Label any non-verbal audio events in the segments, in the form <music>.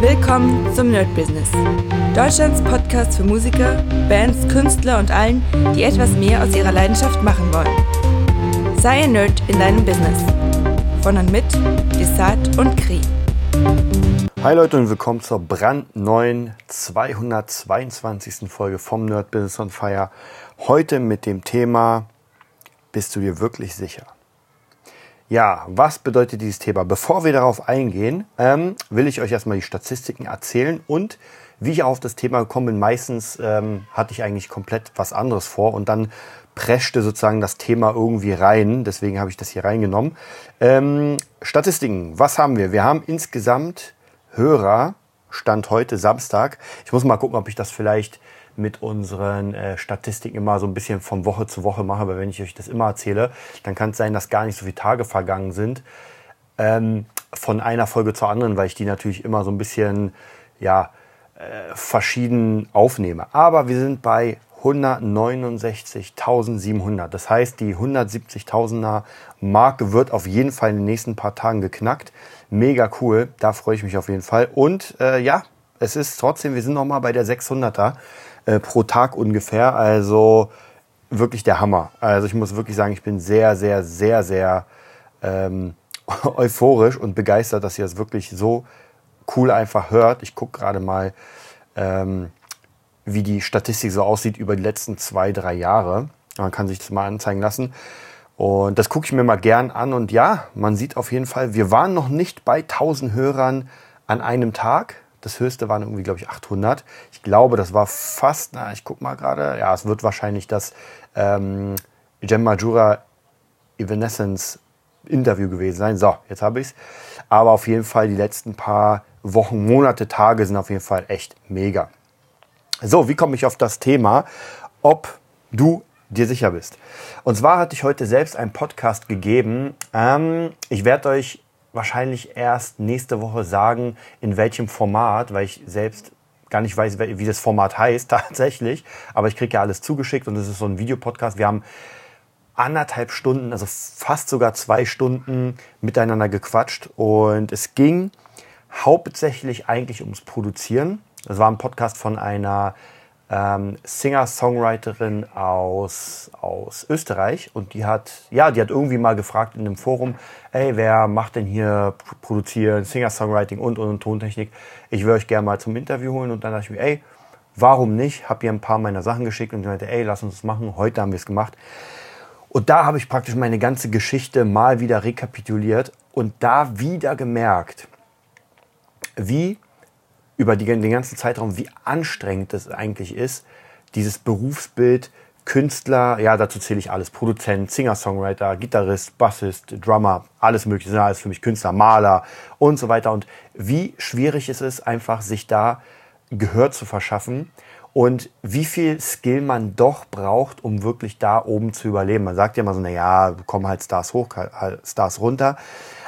Willkommen zum Nerd Business. Deutschlands Podcast für Musiker, Bands, Künstler und allen, die etwas mehr aus ihrer Leidenschaft machen wollen. Sei ein Nerd in deinem Business. Von und mit Desart und Kri. Hi Leute und willkommen zur brandneuen 222. Folge vom Nerd Business on Fire. Heute mit dem Thema Bist du dir wirklich sicher? Ja, was bedeutet dieses Thema? Bevor wir darauf eingehen, ähm, will ich euch erstmal die Statistiken erzählen und wie ich auf das Thema gekommen bin. Meistens ähm, hatte ich eigentlich komplett was anderes vor und dann preschte sozusagen das Thema irgendwie rein. Deswegen habe ich das hier reingenommen. Ähm, Statistiken, was haben wir? Wir haben insgesamt Hörer, Stand heute Samstag. Ich muss mal gucken, ob ich das vielleicht mit unseren äh, Statistiken immer so ein bisschen von Woche zu Woche mache, weil wenn ich euch das immer erzähle, dann kann es sein, dass gar nicht so viele Tage vergangen sind ähm, von einer Folge zur anderen, weil ich die natürlich immer so ein bisschen ja äh, verschieden aufnehme. Aber wir sind bei 169.700. Das heißt, die 170.000er Marke wird auf jeden Fall in den nächsten paar Tagen geknackt. Mega cool, da freue ich mich auf jeden Fall. Und äh, ja, es ist trotzdem, wir sind noch mal bei der 600er äh, pro Tag ungefähr. Also wirklich der Hammer. Also ich muss wirklich sagen, ich bin sehr, sehr, sehr, sehr ähm, <laughs> euphorisch und begeistert, dass ihr es das wirklich so cool einfach hört. Ich gucke gerade mal, ähm, wie die Statistik so aussieht über die letzten zwei, drei Jahre. Man kann sich das mal anzeigen lassen. Und das gucke ich mir mal gern an. Und ja, man sieht auf jeden Fall, wir waren noch nicht bei 1000 Hörern an einem Tag. Das höchste waren irgendwie, glaube ich, 800. Ich glaube, das war fast, na, ich gucke mal gerade, ja, es wird wahrscheinlich das ähm, Gem Majura Evanescence Interview gewesen sein. So, jetzt habe ich es. Aber auf jeden Fall die letzten paar Wochen, Monate, Tage sind auf jeden Fall echt mega. So, wie komme ich auf das Thema, ob du dir sicher bist? Und zwar hatte ich heute selbst einen Podcast gegeben. Ähm, ich werde euch wahrscheinlich erst nächste Woche sagen, in welchem Format, weil ich selbst gar nicht weiß, wie das Format heißt <laughs> tatsächlich. Aber ich kriege ja alles zugeschickt und es ist so ein Videopodcast. Wir haben anderthalb Stunden, also fast sogar zwei Stunden miteinander gequatscht und es ging hauptsächlich eigentlich ums Produzieren. Es war ein Podcast von einer ähm, Singer-Songwriterin aus, aus Österreich und die hat, ja, die hat irgendwie mal gefragt in einem Forum, ey, wer macht denn hier produzieren, Singer-Songwriting und, und, und Tontechnik? Ich würde euch gerne mal zum Interview holen und dann dachte ich mir, ey, warum nicht? Hab ihr ein paar meiner Sachen geschickt und sie meinte, ey, lass uns das machen. Heute haben wir es gemacht. Und da habe ich praktisch meine ganze Geschichte mal wieder rekapituliert und da wieder gemerkt, wie über die, den ganzen Zeitraum, wie anstrengend es eigentlich ist, dieses Berufsbild Künstler, ja, dazu zähle ich alles, Produzent, Singer-Songwriter, Gitarrist, Bassist, Drummer, alles mögliche, sind alles für mich Künstler, Maler und so weiter. Und wie schwierig es ist, einfach sich da Gehör zu verschaffen und wie viel Skill man doch braucht, um wirklich da oben zu überleben. Man sagt ja immer so, na ja, kommen halt Stars hoch, halt Stars runter.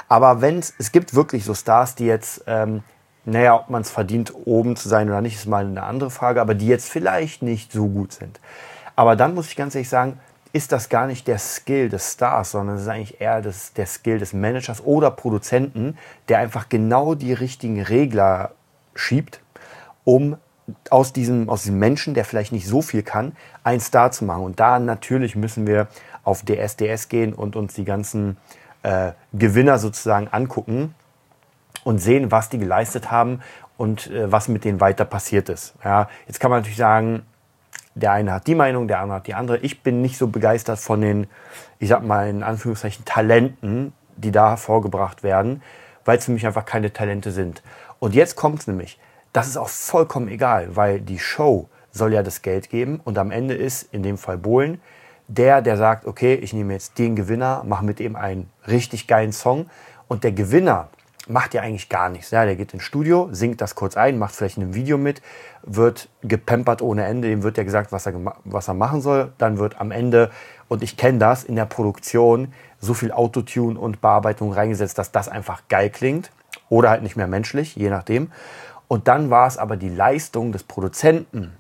Aber wenn es gibt wirklich so Stars, die jetzt ähm, naja, ob man es verdient, oben zu sein oder nicht, ist mal eine andere Frage, aber die jetzt vielleicht nicht so gut sind. Aber dann muss ich ganz ehrlich sagen, ist das gar nicht der Skill des Stars, sondern es ist eigentlich eher das, der Skill des Managers oder Produzenten, der einfach genau die richtigen Regler schiebt, um aus diesem, aus diesem Menschen, der vielleicht nicht so viel kann, einen Star zu machen. Und da natürlich müssen wir auf DSDS gehen und uns die ganzen äh, Gewinner sozusagen angucken und sehen, was die geleistet haben und äh, was mit denen weiter passiert ist. Ja, jetzt kann man natürlich sagen, der eine hat die Meinung, der andere hat die andere. Ich bin nicht so begeistert von den, ich sag mal in Anführungszeichen, Talenten, die da hervorgebracht werden, weil es für mich einfach keine Talente sind. Und jetzt kommt es nämlich. Das ist auch vollkommen egal, weil die Show soll ja das Geld geben und am Ende ist, in dem Fall Bohlen, der, der sagt, okay, ich nehme jetzt den Gewinner, mache mit ihm einen richtig geilen Song und der Gewinner, macht ja eigentlich gar nichts. Ja, der geht ins Studio, singt das kurz ein, macht vielleicht ein Video mit, wird gepampert ohne Ende, dem wird ja gesagt, was er, was er machen soll. Dann wird am Ende, und ich kenne das, in der Produktion so viel Autotune und Bearbeitung reingesetzt, dass das einfach geil klingt. Oder halt nicht mehr menschlich, je nachdem. Und dann war es aber die Leistung des Produzenten,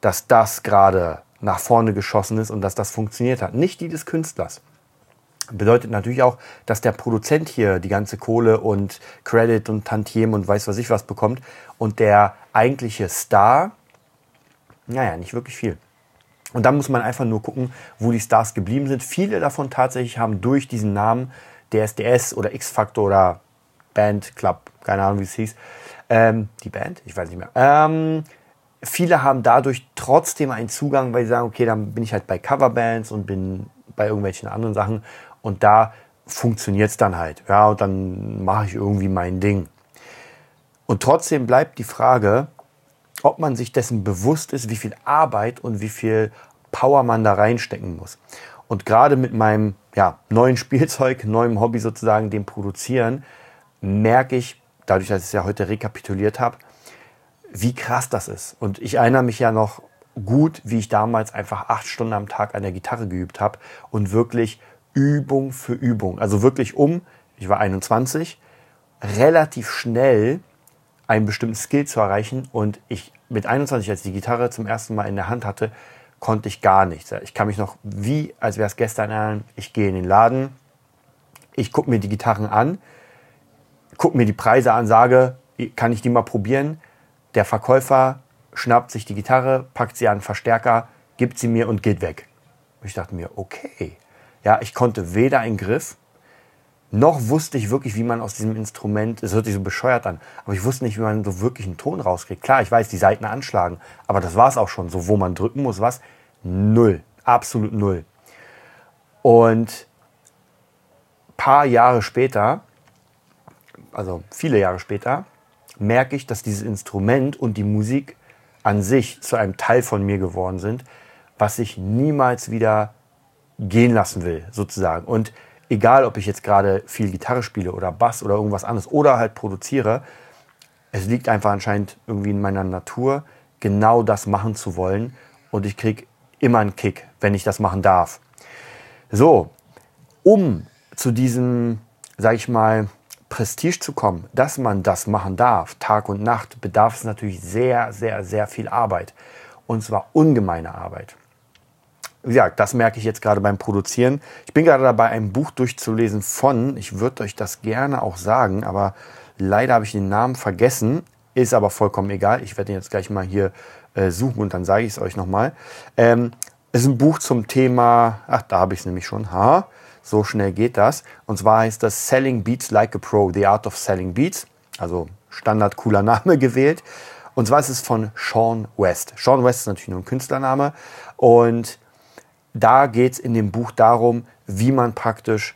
dass das gerade nach vorne geschossen ist und dass das funktioniert hat. Nicht die des Künstlers. Bedeutet natürlich auch, dass der Produzent hier die ganze Kohle und Credit und Tantiem und weiß was ich was bekommt und der eigentliche Star, naja, nicht wirklich viel. Und da muss man einfach nur gucken, wo die Stars geblieben sind. Viele davon tatsächlich haben durch diesen Namen DSDS oder X-Factor oder Band Club, keine Ahnung wie es hieß, ähm, die Band, ich weiß nicht mehr, ähm, viele haben dadurch trotzdem einen Zugang, weil sie sagen, okay, dann bin ich halt bei Coverbands und bin bei irgendwelchen anderen Sachen und da funktioniert es dann halt. Ja, und dann mache ich irgendwie mein Ding. Und trotzdem bleibt die Frage, ob man sich dessen bewusst ist, wie viel Arbeit und wie viel Power man da reinstecken muss. Und gerade mit meinem ja, neuen <laughs> Spielzeug, neuem Hobby sozusagen, dem Produzieren, merke ich, dadurch, dass ich es ja heute rekapituliert habe, wie krass das ist. Und ich erinnere mich ja noch gut, wie ich damals einfach acht Stunden am Tag an der Gitarre geübt habe und wirklich Übung für Übung. Also wirklich um, ich war 21, relativ schnell einen bestimmten Skill zu erreichen. Und ich mit 21, als ich die Gitarre zum ersten Mal in der Hand hatte, konnte ich gar nichts. Ich kann mich noch wie, als wäre es gestern erinnern, ich gehe in den Laden, ich gucke mir die Gitarren an, gucke mir die Preise an, sage, kann ich die mal probieren? Der Verkäufer schnappt sich die Gitarre, packt sie an den Verstärker, gibt sie mir und geht weg. Ich dachte mir, okay. Ja, ich konnte weder einen Griff, noch wusste ich wirklich, wie man aus diesem Instrument, es hört sich so bescheuert an, aber ich wusste nicht, wie man so wirklich einen Ton rauskriegt. Klar, ich weiß, die Seiten anschlagen, aber das war es auch schon. So, wo man drücken muss, was? Null. Absolut null. Und paar Jahre später, also viele Jahre später, merke ich, dass dieses Instrument und die Musik an sich zu einem Teil von mir geworden sind, was ich niemals wieder gehen lassen will, sozusagen. Und egal, ob ich jetzt gerade viel Gitarre spiele oder Bass oder irgendwas anderes oder halt produziere, es liegt einfach anscheinend irgendwie in meiner Natur, genau das machen zu wollen. Und ich kriege immer einen Kick, wenn ich das machen darf. So, um zu diesem, sag ich mal, Prestige zu kommen, dass man das machen darf, Tag und Nacht, bedarf es natürlich sehr, sehr, sehr viel Arbeit. Und zwar ungemeine Arbeit wie gesagt, das merke ich jetzt gerade beim Produzieren. Ich bin gerade dabei, ein Buch durchzulesen von, ich würde euch das gerne auch sagen, aber leider habe ich den Namen vergessen. Ist aber vollkommen egal. Ich werde ihn jetzt gleich mal hier äh, suchen und dann sage ich es euch nochmal. Ähm, ist ein Buch zum Thema, ach, da habe ich es nämlich schon. Ha, so schnell geht das. Und zwar heißt das Selling Beats Like a Pro, The Art of Selling Beats. Also Standard cooler Name <laughs> gewählt. Und zwar ist es von Sean West. Sean West ist natürlich nur ein Künstlername. Und da geht es in dem Buch darum, wie man praktisch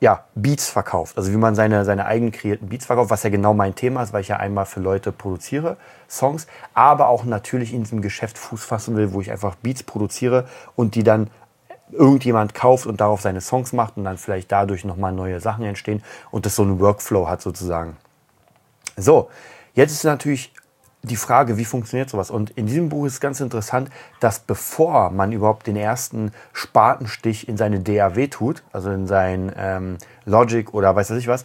ja, Beats verkauft, also wie man seine, seine eigenen kreierten Beats verkauft, was ja genau mein Thema ist, weil ich ja einmal für Leute produziere, Songs, aber auch natürlich in diesem Geschäft Fuß fassen will, wo ich einfach Beats produziere und die dann irgendjemand kauft und darauf seine Songs macht und dann vielleicht dadurch nochmal neue Sachen entstehen und das so einen Workflow hat sozusagen. So, jetzt ist natürlich die Frage, wie funktioniert sowas? Und in diesem Buch ist ganz interessant, dass bevor man überhaupt den ersten Spatenstich in seine DAW tut, also in sein ähm, Logic oder weiß ich was,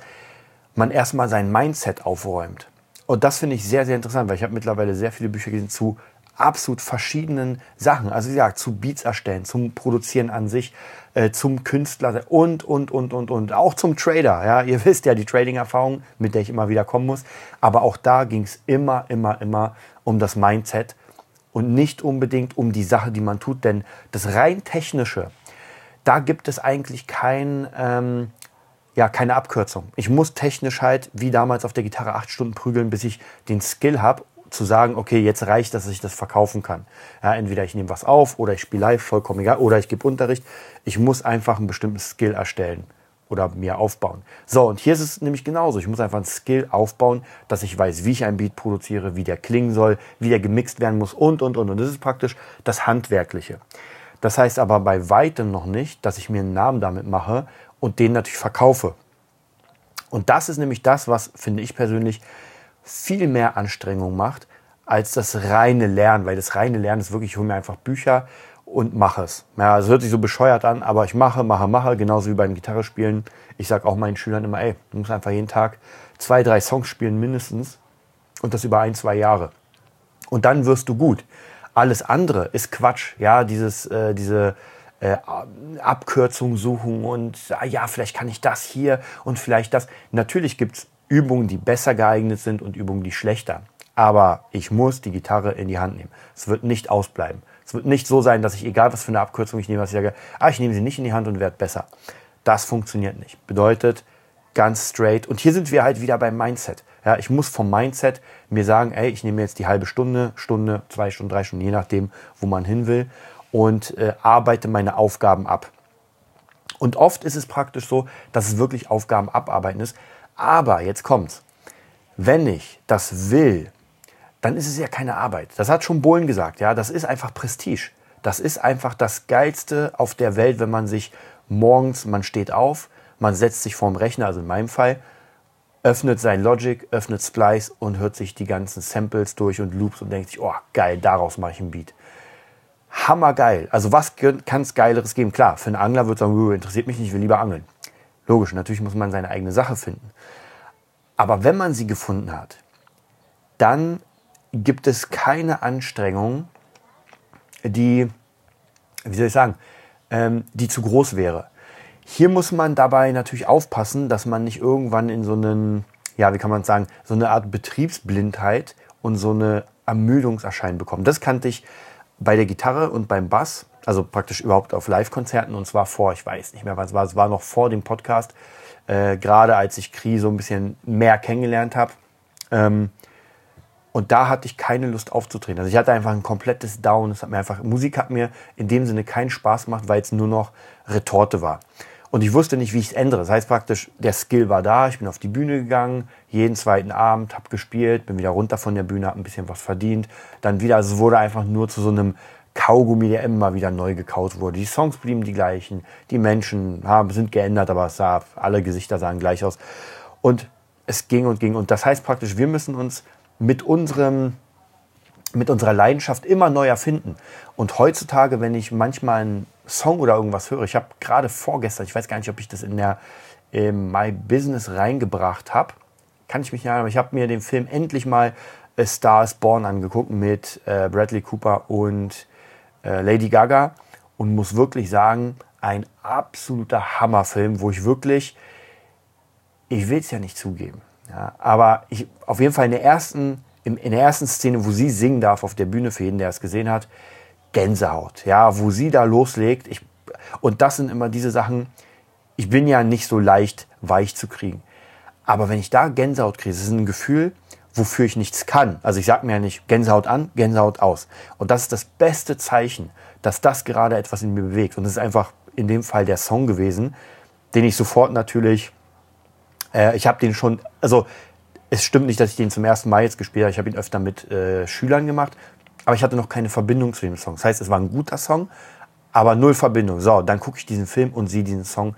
man erstmal sein Mindset aufräumt. Und das finde ich sehr, sehr interessant, weil ich habe mittlerweile sehr viele Bücher gelesen zu absolut verschiedenen Sachen. Also gesagt, zu Beats erstellen, zum Produzieren an sich, äh, zum Künstler und, und, und, und, und. Auch zum Trader. Ja, ihr <laughs> wisst ja die Trading-Erfahrung, mit der ich immer wieder kommen muss. Aber auch da ging es immer, immer, immer um das Mindset und nicht unbedingt um die Sache, die man tut. Denn das rein technische, da gibt es eigentlich kein, ähm, ja, keine Abkürzung. Ich muss technisch halt, wie damals auf der Gitarre, acht Stunden prügeln, bis ich den Skill habe zu sagen, okay, jetzt reicht, dass ich das verkaufen kann. Ja, entweder ich nehme was auf oder ich spiele live, vollkommen egal, oder ich gebe Unterricht. Ich muss einfach einen bestimmten Skill erstellen oder mir aufbauen. So, und hier ist es nämlich genauso. Ich muss einfach einen Skill aufbauen, dass ich weiß, wie ich ein Beat produziere, wie der klingen soll, wie der gemixt werden muss und, und, und. Und das ist praktisch das Handwerkliche. Das heißt aber bei weitem noch nicht, dass ich mir einen Namen damit mache und den natürlich verkaufe. Und das ist nämlich das, was, finde ich persönlich, viel mehr Anstrengung macht als das reine Lernen, weil das reine Lernen ist wirklich, ich hole mir einfach Bücher und mache es. Ja, es hört sich so bescheuert an, aber ich mache, mache, mache, genauso wie beim Gitarre spielen. Ich sage auch meinen Schülern immer, ey, du musst einfach jeden Tag zwei, drei Songs spielen mindestens und das über ein, zwei Jahre. Und dann wirst du gut. Alles andere ist Quatsch. Ja, dieses, äh, diese äh, Abkürzungen suchen und ah, ja, vielleicht kann ich das hier und vielleicht das. Natürlich gibt es Übungen, die besser geeignet sind und Übungen, die schlechter. Aber ich muss die Gitarre in die Hand nehmen. Es wird nicht ausbleiben. Es wird nicht so sein, dass ich, egal was für eine Abkürzung ich nehme, dass ich sage, ah, ich nehme sie nicht in die Hand und werde besser. Das funktioniert nicht. Bedeutet, ganz straight. Und hier sind wir halt wieder beim Mindset. Ja, ich muss vom Mindset mir sagen, ey, ich nehme jetzt die halbe Stunde, Stunde, zwei Stunden, drei Stunden, je nachdem, wo man hin will und äh, arbeite meine Aufgaben ab. Und oft ist es praktisch so, dass es wirklich Aufgaben abarbeiten ist. Aber jetzt kommt's. Wenn ich das will, dann ist es ja keine Arbeit. Das hat schon Bohlen gesagt, ja. Das ist einfach Prestige. Das ist einfach das Geilste auf der Welt, wenn man sich morgens, man steht auf, man setzt sich vorm Rechner, also in meinem Fall, öffnet sein Logic, öffnet Splice und hört sich die ganzen Samples durch und Loops und denkt sich, oh geil, daraus mache ich ein Beat hammergeil. Also was kann es Geileres geben? Klar, für einen Angler wird sagen, interessiert mich nicht, ich will lieber angeln. Logisch, natürlich muss man seine eigene Sache finden. Aber wenn man sie gefunden hat, dann gibt es keine Anstrengung, die, wie soll ich sagen, ähm, die zu groß wäre. Hier muss man dabei natürlich aufpassen, dass man nicht irgendwann in so einen, ja, wie kann man sagen, so eine Art Betriebsblindheit und so eine Ermüdungserscheinen bekommt. Das kannte ich bei der Gitarre und beim Bass, also praktisch überhaupt auf Live-Konzerten und zwar vor, ich weiß nicht mehr, was war, es war noch vor dem Podcast, äh, gerade als ich Kri so ein bisschen mehr kennengelernt habe. Ähm, und da hatte ich keine Lust aufzutreten. Also ich hatte einfach ein komplettes Down. Es hat mir einfach, Musik hat mir in dem Sinne keinen Spaß gemacht, weil es nur noch Retorte war. Und ich wusste nicht, wie ich es ändere. Das heißt praktisch, der Skill war da, ich bin auf die Bühne gegangen, jeden zweiten Abend, habe gespielt, bin wieder runter von der Bühne, habe ein bisschen was verdient. Dann wieder, also es wurde einfach nur zu so einem Kaugummi, der immer wieder neu gekaut wurde. Die Songs blieben die gleichen, die Menschen haben, sind geändert, aber es sah, alle Gesichter sahen gleich aus. Und es ging und ging. Und das heißt praktisch, wir müssen uns mit unserem mit unserer Leidenschaft immer neu erfinden. Und heutzutage, wenn ich manchmal einen Song oder irgendwas höre, ich habe gerade vorgestern, ich weiß gar nicht, ob ich das in der in My Business reingebracht habe, kann ich mich nicht erinnern, aber ich habe mir den Film endlich mal A Star is Born angeguckt mit äh, Bradley Cooper und äh, Lady Gaga und muss wirklich sagen, ein absoluter Hammerfilm, wo ich wirklich, ich will es ja nicht zugeben, ja, aber ich auf jeden Fall in der ersten in der ersten Szene, wo sie singen darf auf der Bühne, für jeden, der es gesehen hat, Gänsehaut. Ja, wo sie da loslegt. Ich, und das sind immer diese Sachen, ich bin ja nicht so leicht weich zu kriegen. Aber wenn ich da Gänsehaut kriege, das ist ein Gefühl, wofür ich nichts kann. Also ich sage mir ja nicht Gänsehaut an, Gänsehaut aus. Und das ist das beste Zeichen, dass das gerade etwas in mir bewegt. Und das ist einfach in dem Fall der Song gewesen, den ich sofort natürlich, äh, ich habe den schon, also es stimmt nicht, dass ich den zum ersten Mal jetzt gespielt habe. Ich habe ihn öfter mit äh, Schülern gemacht, aber ich hatte noch keine Verbindung zu dem Song. Das heißt, es war ein guter Song, aber null Verbindung. So, dann gucke ich diesen Film und sehe diesen Song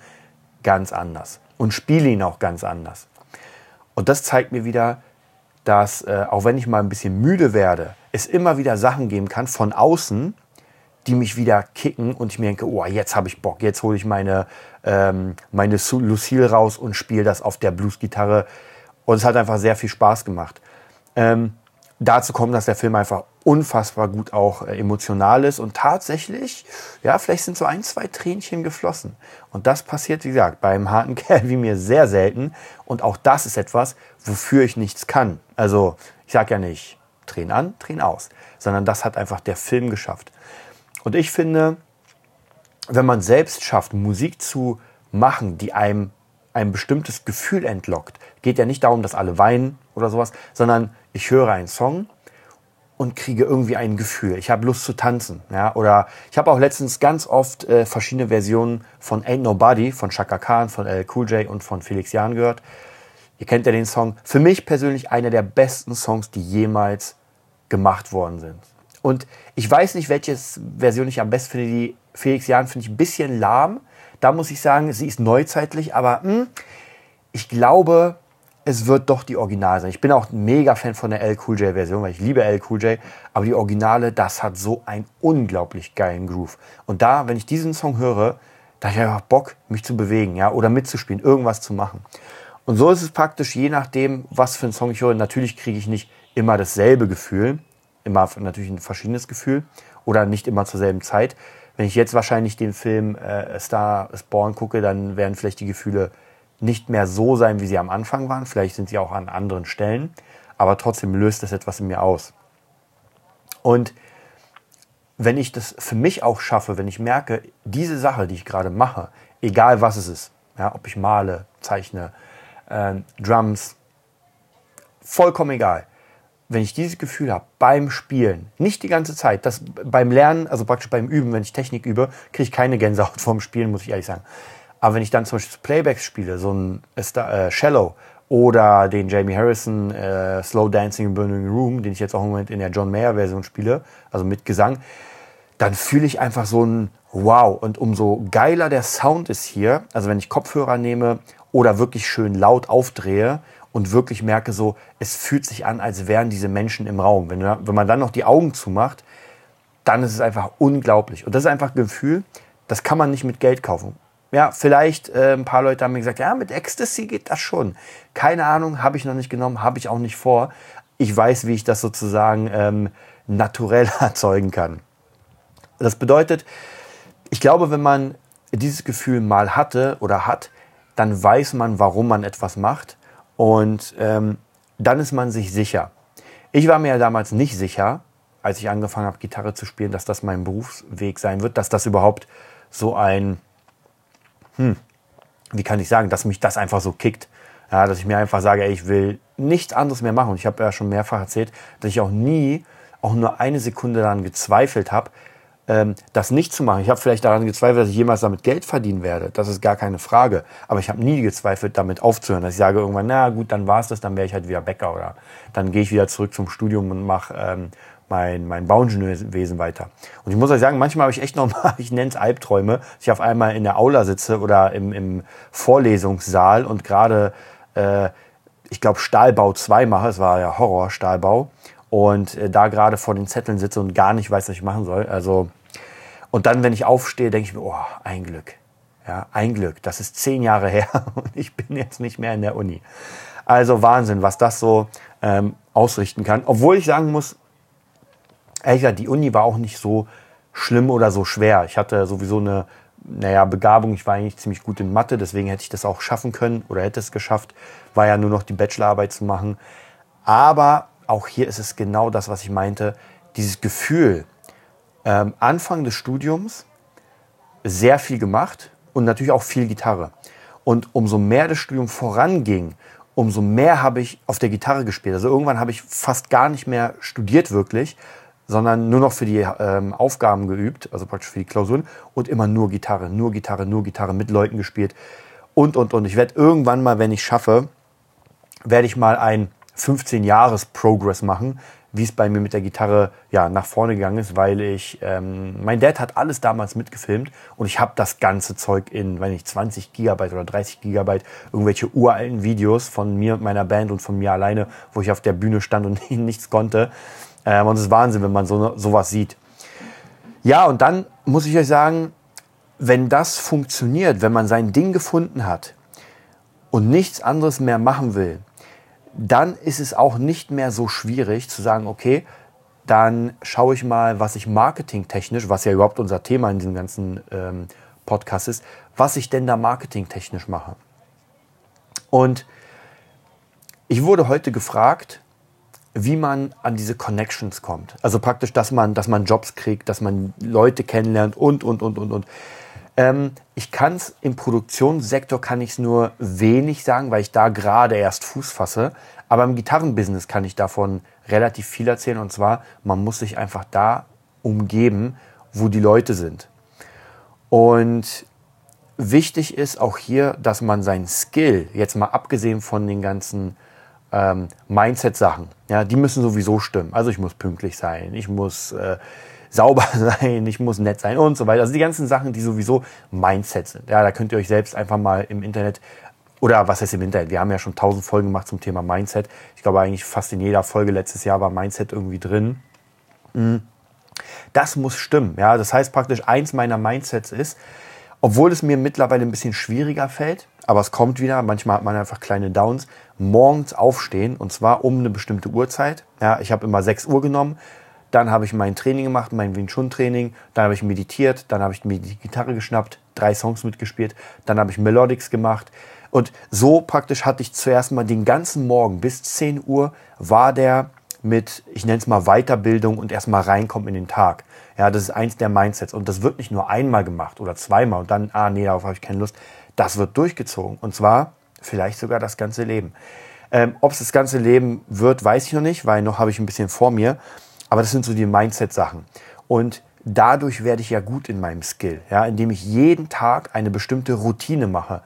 ganz anders und spiele ihn auch ganz anders. Und das zeigt mir wieder, dass äh, auch wenn ich mal ein bisschen müde werde, es immer wieder Sachen geben kann von außen, die mich wieder kicken und ich mir denke, oh, jetzt habe ich Bock, jetzt hole ich meine, ähm, meine Lucille raus und spiele das auf der Bluesgitarre und es hat einfach sehr viel Spaß gemacht. Ähm, dazu kommt, dass der Film einfach unfassbar gut auch äh, emotional ist und tatsächlich, ja, vielleicht sind so ein, zwei Tränchen geflossen. Und das passiert, wie gesagt, beim harten <laughs> Kerl wie mir sehr selten. Und auch das ist etwas, wofür ich nichts kann. Also, ich sage ja nicht, Tränen an, Tränen aus, sondern das hat einfach der Film geschafft. Und ich finde, wenn man selbst schafft, Musik zu machen, die einem ein bestimmtes Gefühl entlockt. Geht ja nicht darum, dass alle weinen oder sowas, sondern ich höre einen Song und kriege irgendwie ein Gefühl. Ich habe Lust zu tanzen. Ja? Oder ich habe auch letztens ganz oft äh, verschiedene Versionen von Ain't Nobody, von Chaka Khan, von L. Cool J und von Felix Jan gehört. Ihr kennt ja den Song. Für mich persönlich einer der besten Songs, die jemals gemacht worden sind. Und ich weiß nicht, welche Version ich am besten finde. Die Felix Jan finde ich ein bisschen lahm. Da muss ich sagen, sie ist neuzeitlich, aber mh, hm, ich glaube, es wird doch die Original sein. Ich bin auch ein mega Fan von der L Cool J Version, weil ich liebe L Cool J, aber die Originale, das hat so einen unglaublich geilen Groove. Und da, wenn ich diesen Song höre, da habe ich einfach Bock, mich zu bewegen, ja, oder mitzuspielen, irgendwas zu machen. Und so ist es praktisch, je nachdem, was für einen Song ich höre. Natürlich kriege ich nicht immer dasselbe Gefühl, immer natürlich ein verschiedenes Gefühl oder nicht immer zur selben Zeit Wenn ich jetzt wahrscheinlich den Film äh, Star is Born gucke, dann werden vielleicht die Gefühle nicht mehr so sein, wie sie am Anfang waren. Vielleicht sind sie auch an anderen Stellen, aber trotzdem löst das etwas in mir aus. Und wenn ich das für mich auch schaffe, wenn ich merke, diese Sache, die ich gerade mache, egal was es ist, ja, ob ich male, zeichne, äh, Drums, vollkommen egal. Wenn ich dieses Gefühl habe beim Spielen, nicht die ganze Zeit, das beim Lernen, also praktisch beim Üben, wenn ich Technik übe, kriege ich keine Gänsehaut vorm Spielen, muss ich ehrlich sagen. Aber wenn ich dann zum Beispiel Playbacks spiele, so ein äh, Shallow oder den Jamie Harrison äh, Slow Dancing in Burning Room, den ich jetzt auch im Moment in der John Mayer Version spiele, also mit Gesang, dann fühle ich einfach so ein Wow. Und umso geiler der Sound ist hier, also wenn ich Kopfhörer nehme oder wirklich schön laut aufdrehe und wirklich merke so, es fühlt sich an, als wären diese Menschen im Raum. Wenn, wenn man dann noch die Augen zumacht, dann ist es einfach unglaublich. Und das ist einfach ein Gefühl, das kann man nicht mit Geld kaufen. Ja, vielleicht äh, ein paar Leute haben mir gesagt, ja, mit Ecstasy geht das schon. Keine Ahnung, habe ich noch nicht genommen, habe ich auch nicht vor. Ich weiß, wie ich das sozusagen ähm, naturell <laughs> erzeugen kann. Das bedeutet, ich glaube, wenn man dieses Gefühl mal hatte oder hat, dann weiß man, warum man etwas macht und ähm, dann ist man sich sicher. Ich war mir ja damals nicht sicher, als ich angefangen habe, Gitarre zu spielen, dass das mein Berufsweg sein wird, dass das überhaupt so ein, hm, wie kann ich sagen, dass mich das einfach so kickt. Ja, dass ich mir einfach sage, ey, ich will nichts anderes mehr machen. Und ich habe ja schon mehrfach erzählt, dass ich auch nie, auch nur eine Sekunde daran gezweifelt habe, ähm, das nicht zu machen. Ich habe vielleicht daran gezweifelt, dass ich jemals damit Geld verdienen werde. Das ist gar keine Frage. Aber ich habe nie gezweifelt, damit aufzuhören. Dass ich sage irgendwann, na gut, dann war es das, dann wäre ich halt wieder Bäcker oder dann gehe ich wieder zurück zum Studium und mache ähm, mein, mein Bauingenieurwesen weiter. Und ich muss euch sagen, manchmal habe ich echt nochmal, <laughs> ich nenne es Albträume, dass ich auf einmal in der Aula sitze oder im, im Vorlesungssaal und gerade, äh, ich glaube, Stahlbau 2 mache. Es war ja Horror, Stahlbau. Und äh, da gerade vor den Zetteln sitze und gar nicht weiß, was ich machen soll. Also und dann, wenn ich aufstehe, denke ich mir, oh, ein Glück. Ja, ein Glück. Das ist zehn Jahre <laughs> her und ich bin jetzt nicht mehr in der Uni. Also Wahnsinn, was das so ähm, ausrichten kann. Obwohl ich sagen muss, ehrlich gesagt, die Uni war auch nicht so schlimm oder so schwer. Ich hatte sowieso eine, naja, Begabung. Ich war eigentlich ziemlich gut in Mathe, deswegen hätte ich das auch schaffen können oder hätte es geschafft. War ja nur noch die Bachelorarbeit zu machen. Aber auch hier ist es genau das, was ich meinte. Dieses Gefühl, ähm, Anfang des Studiums sehr viel gemacht und natürlich auch viel Gitarre. Und umso mehr das Studium voranging, umso mehr habe ich auf der Gitarre gespielt. Also irgendwann habe ich fast gar nicht mehr studiert wirklich, sondern nur noch für die ähm, Aufgaben geübt, also praktisch für die Klausuren und immer nur Gitarre, nur Gitarre, nur Gitarre mit Leuten gespielt und und und. Ich werde irgendwann mal, wenn ich schaffe, werde ich mal ein 15 Jahres Progress machen, wie es bei mir mit der Gitarre ja, nach vorne gegangen ist, weil ich, ähm, mein Dad hat alles damals mitgefilmt und ich habe das ganze Zeug in, wenn ich 20 Gigabyte oder 30 Gigabyte, irgendwelche uralten Videos von mir und meiner Band und von mir alleine, wo ich auf der Bühne stand und <laughs> nichts konnte. Ähm, und es ist Wahnsinn, wenn man so sowas sieht. Ja, und dann muss ich euch sagen, wenn das funktioniert, wenn man sein Ding gefunden hat und nichts anderes mehr machen will, dann ist es auch nicht mehr so schwierig zu sagen, okay, dann schaue ich mal, was ich marketingtechnisch, was ja überhaupt unser Thema in diesem ganzen ähm, Podcast ist, was ich denn da marketingtechnisch mache. Und ich wurde heute gefragt, wie man an diese Connections kommt. Also praktisch, dass man, dass man Jobs kriegt, dass man Leute kennenlernt und, und, und, und, und. Ähm, ich kann es im Produktionssektor kann ich es nur wenig sagen, weil ich da gerade erst Fuß fasse. Aber im Gitarrenbusiness kann ich davon relativ viel erzählen. Und zwar, man muss sich einfach da umgeben, wo die Leute sind. Und wichtig ist auch hier, dass man sein Skill, jetzt mal abgesehen von den ganzen ähm, Mindset-Sachen, ja, die müssen sowieso stimmen. Also ich muss pünktlich sein, ich muss äh, sauber <laughs> sein, ich muss nett sein und so weiter. Also die ganzen Sachen, die sowieso Mindset sind. Ja, da könnt ihr euch selbst einfach mal im Internet oder was heißt im Internet? Wir haben ja schon tausend Folgen gemacht zum Thema Mindset. Ich glaube eigentlich fast in jeder Folge letztes Jahr war Mindset irgendwie drin. Mhm. Das muss stimmen. Ja, das heißt praktisch eins meiner Mindsets ist, obwohl es mir mittlerweile ein bisschen schwieriger fällt, aber es kommt wieder. Manchmal hat man einfach kleine Downs. Morgens aufstehen und zwar um eine bestimmte Uhrzeit. Ja, ich habe immer 6 Uhr genommen dann habe ich mein Training gemacht, mein Wing Chun Training, dann habe ich meditiert, dann habe ich mir die Gitarre geschnappt, drei Songs mitgespielt, dann habe ich Melodics gemacht. Und so praktisch hatte ich zuerst mal den ganzen Morgen bis 10 Uhr war der mit, ich nenne es mal Weiterbildung und erstmal reinkommen in den Tag. Ja, das ist eins der Mindsets. Und das wird nicht nur einmal gemacht oder zweimal und dann, ah nee, darauf habe ich keine Lust. Das wird durchgezogen. Und zwar vielleicht sogar das ganze Leben. Ähm, Ob es das ganze Leben wird, weiß ich noch nicht, weil noch habe ich ein bisschen vor mir. Aber das sind so die Mindset-Sachen. Und dadurch werde ich ja gut in meinem Skill, ja, indem ich jeden Tag eine bestimmte Routine mache.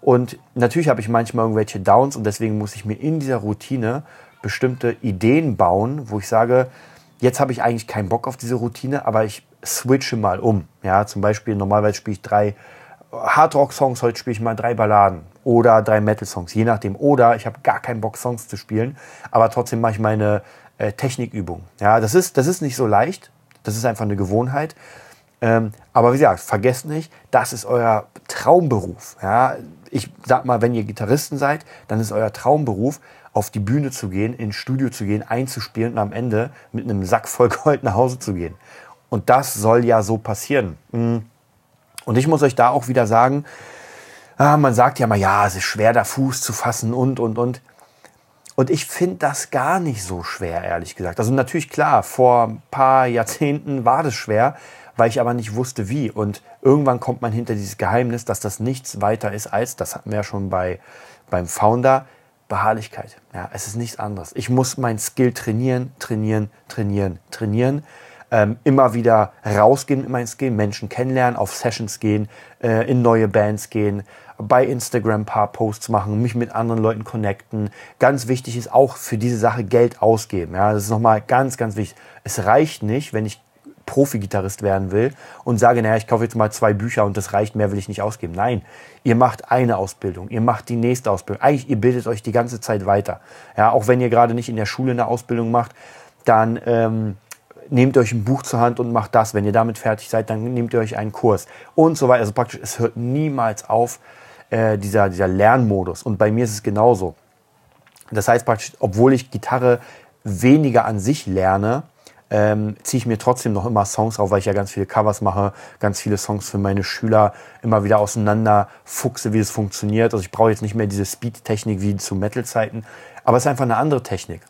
Und natürlich habe ich manchmal irgendwelche Downs und deswegen muss ich mir in dieser Routine bestimmte Ideen bauen, wo ich sage, jetzt habe ich eigentlich keinen Bock auf diese Routine, aber ich switche mal um. Ja, zum Beispiel normalerweise spiele ich drei Hardrock-Songs, heute spiele ich mal drei Balladen oder drei Metal-Songs, je nachdem. Oder ich habe gar keinen Bock, Songs zu spielen, aber trotzdem mache ich meine äh, Technikübung. Ja, das ist, das ist nicht so leicht. Das ist einfach eine Gewohnheit. Ähm, aber wie gesagt, vergesst nicht, das ist euer Traumberuf. Ja, ich sag mal, wenn ihr Gitarristen seid, dann ist euer Traumberuf, auf die Bühne zu gehen, ins Studio zu gehen, einzuspielen und am Ende mit einem Sack voll Gold nach Hause zu gehen. Und das soll ja so passieren. Mhm. Und ich muss euch da auch wieder sagen, ah, man sagt ja mal, ja, es ist schwer, da Fuß zu fassen und, und, und. Und ich finde das gar nicht so schwer, ehrlich gesagt. Also natürlich klar, vor ein paar Jahrzehnten war das schwer, weil ich aber nicht wusste, wie. Und irgendwann kommt man hinter dieses Geheimnis, dass das nichts weiter ist als, das hatten wir ja schon bei, beim Founder, Beharrlichkeit. Ja, es ist nichts anderes. Ich muss mein Skill trainieren, trainieren, trainieren, trainieren ähm, immer wieder rausgehen mit meinen Skills, Menschen kennenlernen, auf Sessions gehen, äh, in neue Bands gehen, bei Instagram ein paar Posts machen, mich mit anderen Leuten connecten. Ganz wichtig ist auch für diese Sache Geld ausgeben. Ja, das ist nochmal ganz, ganz wichtig. Es reicht nicht, wenn ich Profi-Gitarrist werden will und sage, naja, ich kaufe jetzt mal zwei Bücher und das reicht, mehr will ich nicht ausgeben. Nein, ihr macht eine Ausbildung, ihr macht die nächste Ausbildung. Eigentlich, ihr bildet euch die ganze Zeit weiter. Ja, auch wenn ihr gerade nicht in der Schule eine Ausbildung macht, dann ähm, nehmt euch ein Buch zur Hand und macht das. Wenn ihr damit fertig seid, dann nehmt ihr euch einen Kurs und so weiter. Also praktisch, es hört niemals auf, äh, dieser, dieser Lernmodus. Und bei mir ist es genauso. Das heißt praktisch, obwohl ich Gitarre weniger an sich lerne, ähm, ziehe ich mir trotzdem noch immer Songs auf, weil ich ja ganz viele Covers mache, ganz viele Songs für meine Schüler immer wieder auseinander fuchse, wie es funktioniert. Also ich brauche jetzt nicht mehr diese Speed-Technik wie zu Metal-Zeiten, aber es ist einfach eine andere Technik.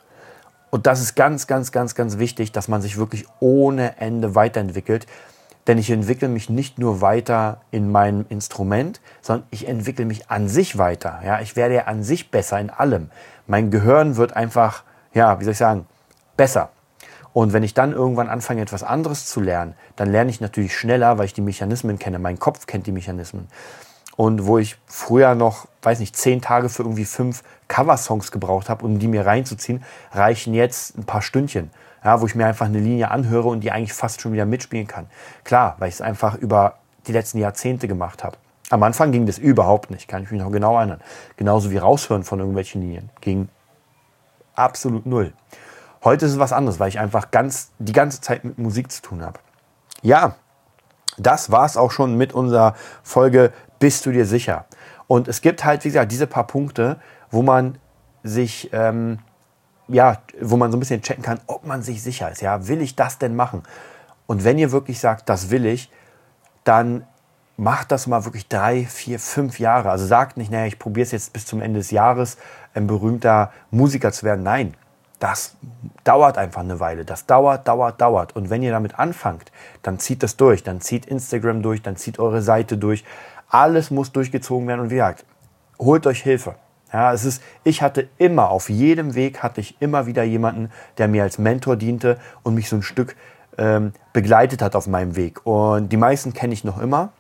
Und das ist ganz, ganz, ganz, ganz wichtig, dass man sich wirklich ohne Ende weiterentwickelt. Denn ich entwickle mich nicht nur weiter in meinem Instrument, sondern ich entwickle mich an sich weiter. Ja, ich werde ja an sich besser in allem. Mein Gehirn wird einfach, ja, wie soll ich sagen, besser. Und wenn ich dann irgendwann anfange, etwas anderes zu lernen, dann lerne ich natürlich schneller, weil ich die Mechanismen kenne. Mein Kopf kennt die Mechanismen. Und wo ich früher noch, weiß nicht, zehn Tage für irgendwie fünf Coversongs gebraucht habe, um die mir reinzuziehen, reichen jetzt ein paar Stündchen. Ja, wo ich mir einfach eine Linie anhöre und die eigentlich fast schon wieder mitspielen kann. Klar, weil ich es einfach über die letzten Jahrzehnte gemacht habe. Am Anfang ging das überhaupt nicht, kann ich mich noch genau erinnern. Genauso wie raushören von irgendwelchen Linien. Ging absolut null. Heute ist es was anderes, weil ich einfach ganz, die ganze Zeit mit Musik zu tun habe. Ja, das war es auch schon mit unserer Folge bist du dir sicher? Und es gibt halt, wie gesagt, diese paar Punkte, wo man sich, ähm, ja, wo man so ein bisschen checken kann, ob man sich sicher ist. Ja, will ich das denn machen? Und wenn ihr wirklich sagt, das will ich, dann macht das mal wirklich drei, vier, fünf Jahre. Also sagt nicht, naja, ich probiere es jetzt bis zum Ende des Jahres, ein berühmter Musiker zu werden. Nein, das dauert einfach eine Weile. Das dauert, dauert, dauert. Und wenn ihr damit anfangt, dann zieht das durch. Dann zieht Instagram durch, dann zieht eure Seite durch. Alles muss durchgezogen werden und wie gesagt, holt euch Hilfe. Ja, es ist, ich hatte immer, auf jedem Weg hatte ich immer wieder jemanden, der mir als Mentor diente und mich so ein Stück ähm, begleitet hat auf meinem Weg. Und die meisten kenne ich noch immer.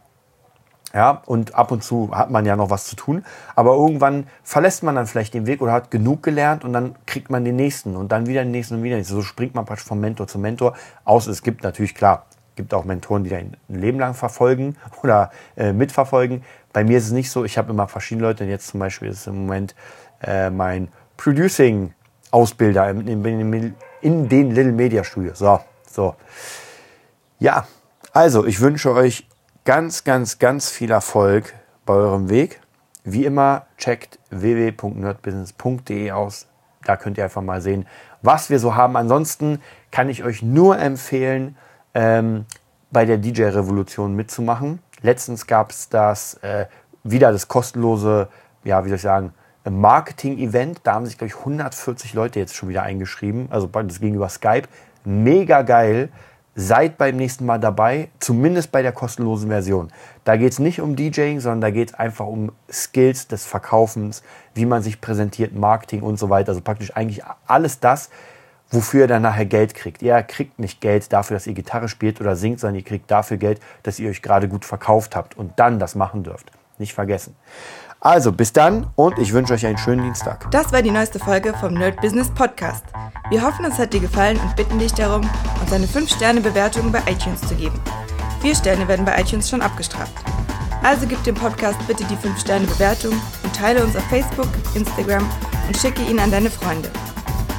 Ja, und ab und zu hat man ja noch was zu tun. Aber irgendwann verlässt man dann vielleicht den Weg oder hat genug gelernt und dann kriegt man den nächsten und dann wieder den nächsten und wieder den nächsten. So springt man praktisch vom Mentor zu Mentor. Außer es gibt natürlich, klar, gibt auch Mentoren, die da ein Leben lang verfolgen <laughs> oder äh, mitverfolgen. Bei mir ist es nicht so. Ich habe immer verschiedene Leute. Und jetzt zum Beispiel ist im Moment äh, mein Producing-Ausbilder in, in, in, den Little Media Studios. So, so. Ja, also ich wünsche euch ganz, ganz, ganz viel Erfolg bei eurem Weg. Wie immer, checkt www.nerdbusiness.de aus. da könnt ihr einfach mal sehen, was wir so haben. Ansonsten kann ich euch nur empfehlen, ähm, bei der DJ-Revolution mitzumachen. Letztens gab es das äh, wieder das kostenlose, ja, wie soll ich sagen, Marketing-Event. Da haben sich, glaube ich, 140 Leute jetzt schon wieder eingeschrieben. Also das ging über Skype. Mega geil. Seid beim nächsten Mal dabei, zumindest bei der kostenlosen Version. Da geht es nicht um DJing, sondern da geht es einfach um Skills des Verkaufens, wie man sich präsentiert, Marketing und so weiter. Also praktisch eigentlich alles das, wofür ihr dann nachher Geld kriegt. Ihr kriegt nicht Geld dafür, dass ihr Gitarre spielt oder singt, sondern ihr kriegt dafür Geld, dass ihr euch gerade gut verkauft habt und dann das machen dürft. Nicht vergessen. Also bis dann und ich wünsche euch einen schönen Dienstag. Das war die neueste Folge vom Nerd Business Podcast. Wir hoffen, es hat dir gefallen und bitten dich darum, uns eine 5-Sterne-Bewertung bei iTunes zu geben. Vier Sterne werden bei iTunes schon abgestraft. Also gib dem Podcast bitte die 5-Sterne-Bewertung und teile uns auf Facebook, Instagram und schicke ihn an deine Freunde.